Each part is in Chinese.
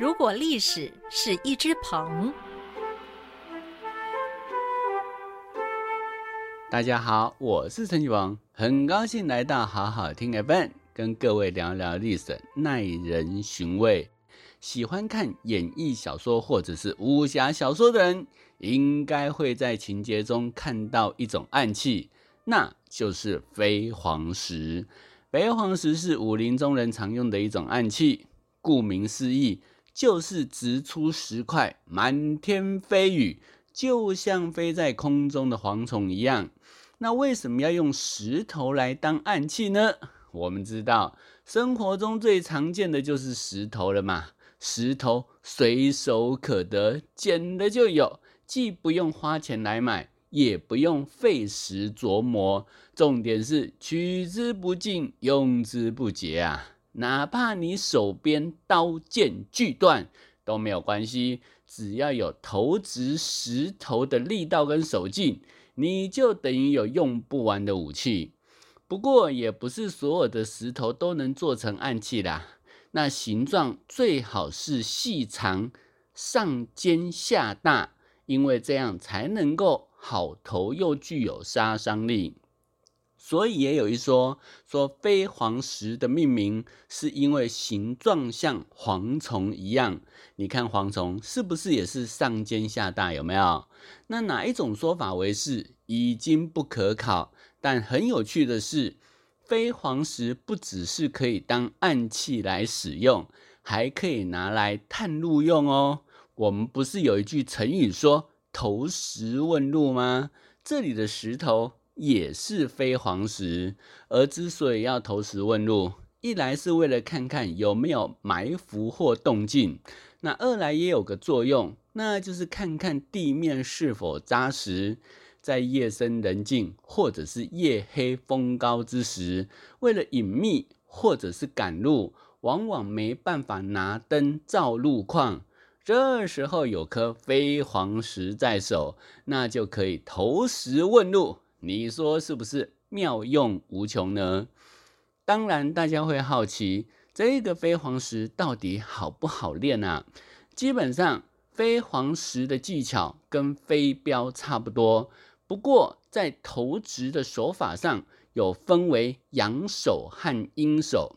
如果历史是一只鹏，大家好，我是陈启王，很高兴来到好好听 FM，跟各位聊聊历史，耐人寻味。喜欢看演义小说或者是武侠小说的人，应该会在情节中看到一种暗器，那就是飞黄石。飞黄石是武林中人常用的一种暗器，顾名思义。就是直出石块，满天飞雨，就像飞在空中的蝗虫一样。那为什么要用石头来当暗器呢？我们知道，生活中最常见的就是石头了嘛。石头随手可得，捡的就有，既不用花钱来买，也不用费时琢磨。重点是取之不尽，用之不竭啊。哪怕你手边刀剑锯断都没有关系，只要有投掷石头的力道跟手劲，你就等于有用不完的武器。不过，也不是所有的石头都能做成暗器啦。那形状最好是细长、上尖下大，因为这样才能够好投又具有杀伤力。所以也有一说，说飞黄石的命名是因为形状像蝗虫一样。你看蝗虫是不是也是上尖下大？有没有？那哪一种说法为是，已经不可考。但很有趣的是，飞黄石不只是可以当暗器来使用，还可以拿来探路用哦。我们不是有一句成语说“投石问路”吗？这里的石头。也是飞黄石，而之所以要投石问路，一来是为了看看有没有埋伏或动静，那二来也有个作用，那就是看看地面是否扎实。在夜深人静或者是夜黑风高之时，为了隐秘或者是赶路，往往没办法拿灯照路况，这时候有颗飞黄石在手，那就可以投石问路。你说是不是妙用无穷呢？当然，大家会好奇这个飞黄石到底好不好练啊？基本上，飞黄石的技巧跟飞镖差不多，不过在投掷的手法上有分为阳手和阴手。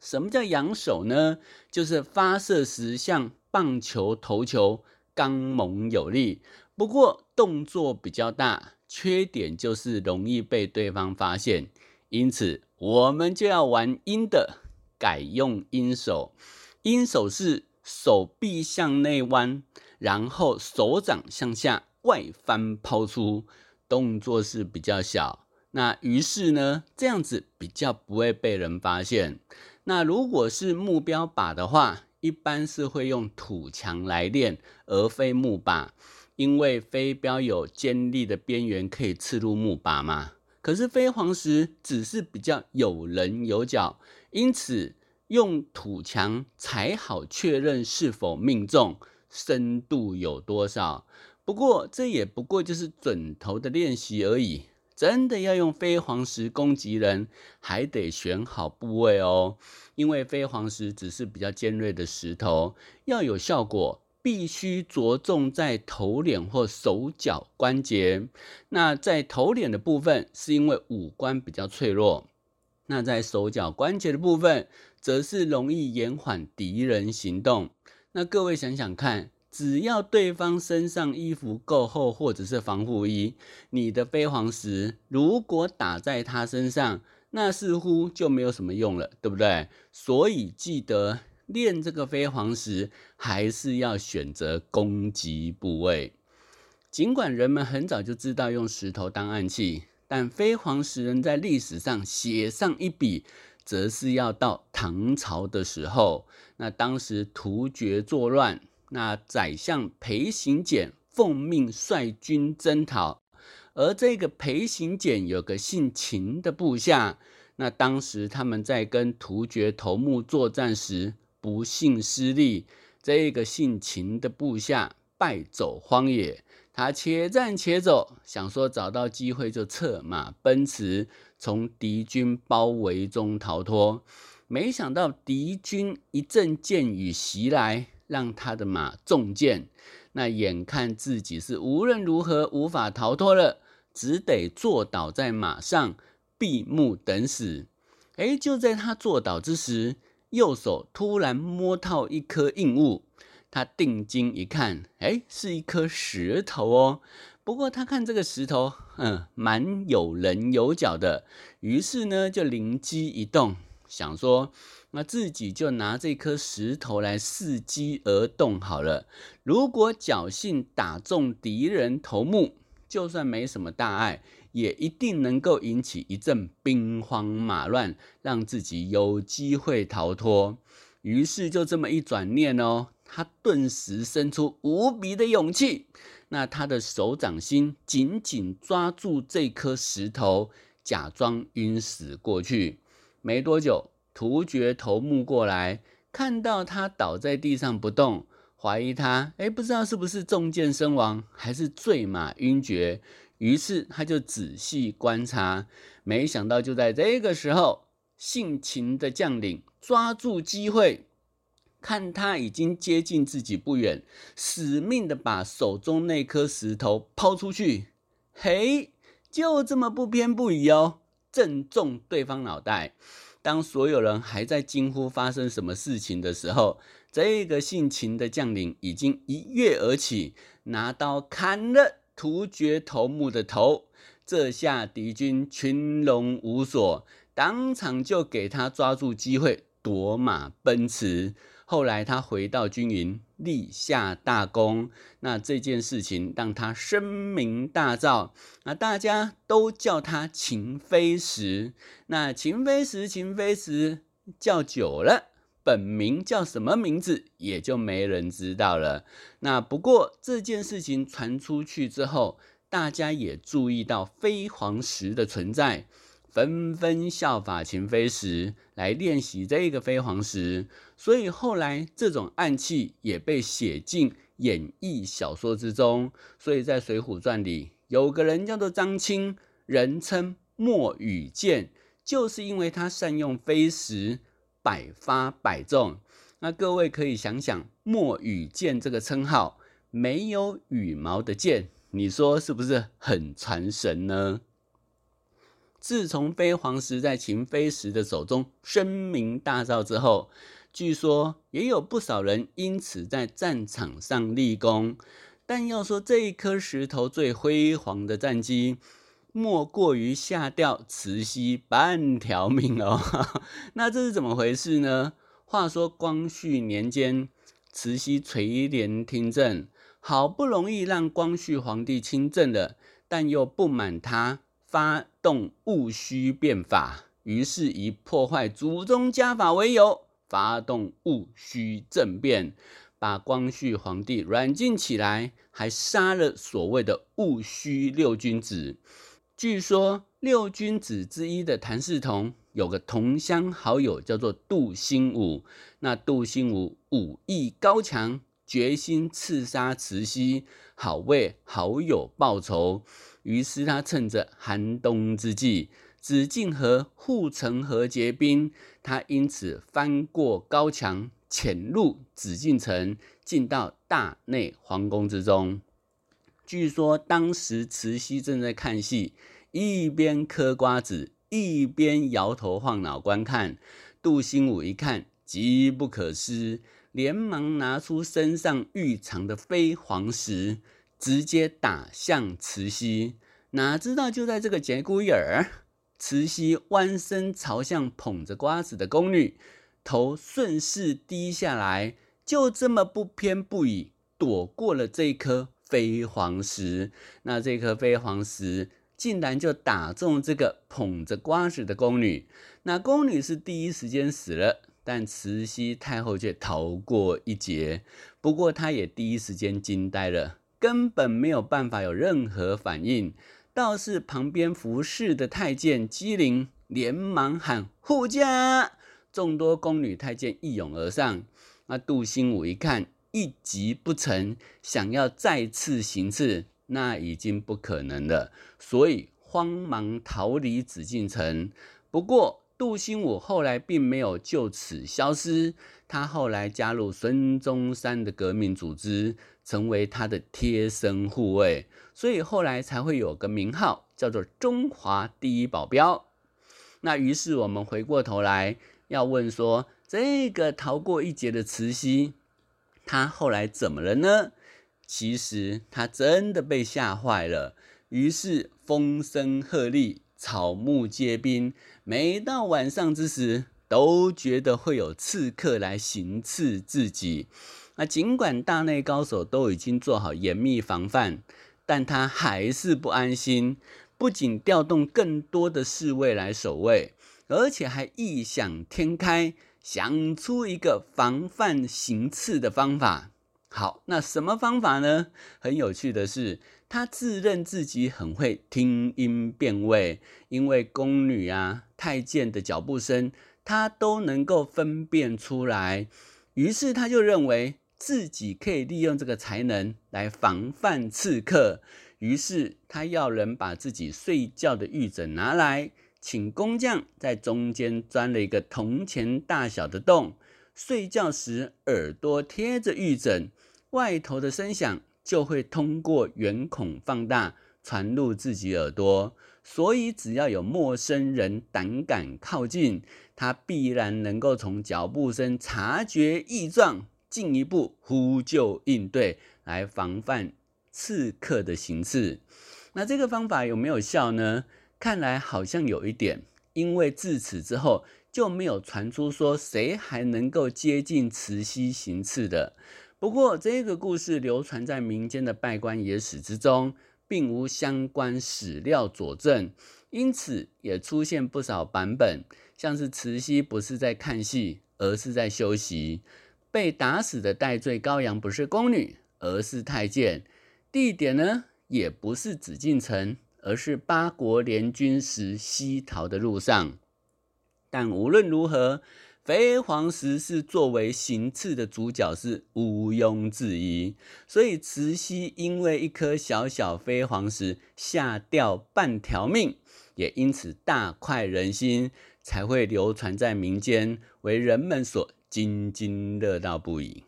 什么叫阳手呢？就是发射时像棒球投球，刚猛有力，不过动作比较大。缺点就是容易被对方发现，因此我们就要玩阴的，改用阴手。阴手是手臂向内弯，然后手掌向下外翻抛出，动作是比较小。那于是呢，这样子比较不会被人发现。那如果是目标靶的话，一般是会用土墙来练，而非木靶。因为飞镖有尖利的边缘可以刺入木靶嘛，可是飞黄石只是比较有棱有角，因此用土墙才好确认是否命中，深度有多少。不过这也不过就是准头的练习而已，真的要用飞黄石攻击人，还得选好部位哦。因为飞黄石只是比较尖锐的石头，要有效果。必须着重在头脸或手脚关节。那在头脸的部分，是因为五官比较脆弱；那在手脚关节的部分，则是容易延缓敌人行动。那各位想想看，只要对方身上衣服够厚，或者是防护衣，你的飞黄石如果打在他身上，那似乎就没有什么用了，对不对？所以记得。练这个飞黄石，还是要选择攻击部位。尽管人们很早就知道用石头当暗器，但飞黄石人在历史上写上一笔，则是要到唐朝的时候。那当时突厥作乱，那宰相裴行俭奉命率军征讨，而这个裴行俭有个姓秦的部下，那当时他们在跟突厥头目作战时。不幸失利，这个姓秦的部下败走荒野。他且战且走，想说找到机会就策马奔驰，从敌军包围中逃脱。没想到敌军一阵箭雨袭来，让他的马中箭。那眼看自己是无论如何无法逃脱了，只得坐倒在马上，闭目等死。哎，就在他坐倒之时，右手突然摸到一颗硬物。他定睛一看，哎，是一颗石头哦。不过他看这个石头，嗯，蛮有棱有角的。于是呢，就灵机一动，想说，那自己就拿这颗石头来伺机而动好了。如果侥幸打中敌人头目，就算没什么大碍，也一定能够引起一阵兵荒马乱，让自己有机会逃脱。于是就这么一转念哦。他顿时生出无比的勇气，那他的手掌心紧紧抓住这颗石头，假装晕死过去。没多久，突厥头目过来，看到他倒在地上不动，怀疑他，哎，不知道是不是中箭身亡，还是坠马晕厥。于是他就仔细观察，没想到就在这个时候，性情的将领抓住机会。看他已经接近自己不远，死命的把手中那颗石头抛出去，嘿，就这么不偏不倚哦，正中对方脑袋。当所有人还在惊呼发生什么事情的时候，这个性情的将领已经一跃而起，拿刀砍了突厥头目的头。这下敌军群龙无首，当场就给他抓住机会夺马奔驰。后来他回到军营，立下大功。那这件事情让他声名大噪，那大家都叫他秦飞石。那秦飞石，秦飞石叫久了，本名叫什么名字也就没人知道了。那不过这件事情传出去之后，大家也注意到飞黄石的存在。纷纷效法秦飞石来练习这个飞黄石，所以后来这种暗器也被写进演义小说之中。所以在《水浒传》里有个人叫做张青，人称墨雨剑，就是因为他善用飞石，百发百中。那各位可以想想，墨羽剑这个称号，没有羽毛的剑，你说是不是很传神呢？自从飞黄石在秦飞石的手中声名大噪之后，据说也有不少人因此在战场上立功。但要说这一颗石头最辉煌的战绩，莫过于下掉慈禧半条命哦。那这是怎么回事呢？话说光绪年间，慈禧垂帘听政，好不容易让光绪皇帝亲政了，但又不满他。发动戊戌变法，于是以破坏祖宗家法为由，发动戊戌政变，把光绪皇帝软禁起来，还杀了所谓的戊戌六君子。据说六君子之一的谭嗣同有个同乡好友叫做杜兴武，那杜兴武武艺高强，决心刺杀慈禧，好为好友报仇。于是他趁着寒冬之际，紫禁河护城河结冰，他因此翻过高墙，潜入紫禁城，进到大内皇宫之中。据说当时慈禧正在看戏，一边嗑瓜子，一边摇头晃脑观看。杜兴武一看，急不可失，连忙拿出身上御藏的飞黄石。直接打向慈禧，哪知道就在这个节骨眼儿，慈禧弯身朝向捧着瓜子的宫女，头顺势低下来，就这么不偏不倚躲过了这颗飞黄石。那这颗飞黄石竟然就打中这个捧着瓜子的宫女，那宫女是第一时间死了，但慈禧太后却逃过一劫。不过她也第一时间惊呆了。根本没有办法有任何反应，倒是旁边服侍的太监机灵，连忙喊护驾。众多宫女太监一拥而上。那杜兴武一看一击不成，想要再次行刺，那已经不可能了，所以慌忙逃离紫禁城。不过杜兴武后来并没有就此消失，他后来加入孙中山的革命组织，成为他的贴身护卫，所以后来才会有个名号叫做“中华第一保镖”。那于是我们回过头来要问说，这个逃过一劫的慈禧，他后来怎么了呢？其实他真的被吓坏了，于是风声鹤唳。草木皆兵，每到晚上之时，都觉得会有刺客来行刺自己。那尽管大内高手都已经做好严密防范，但他还是不安心。不仅调动更多的侍卫来守卫，而且还异想天开，想出一个防范行刺的方法。好，那什么方法呢？很有趣的是。他自认自己很会听音辨位，因为宫女啊、太监的脚步声，他都能够分辨出来。于是他就认为自己可以利用这个才能来防范刺客。于是他要人把自己睡觉的玉枕拿来，请工匠在中间钻了一个铜钱大小的洞，睡觉时耳朵贴着玉枕，外头的声响。就会通过圆孔放大传入自己耳朵，所以只要有陌生人胆敢靠近，他必然能够从脚步声察觉异状，进一步呼救应对，来防范刺客的行刺。那这个方法有没有效呢？看来好像有一点，因为自此之后就没有传出说谁还能够接近慈禧行刺的。不过，这个故事流传在民间的拜官野史之中，并无相关史料佐证，因此也出现不少版本，像是慈禧不是在看戏，而是在休息；被打死的戴罪羔羊不是宫女，而是太监；地点呢，也不是紫禁城，而是八国联军时西逃的路上。但无论如何。飞黄石是作为行刺的主角是毋庸置疑，所以慈禧因为一颗小小飞黄石下掉半条命，也因此大快人心，才会流传在民间，为人们所津津乐道不已。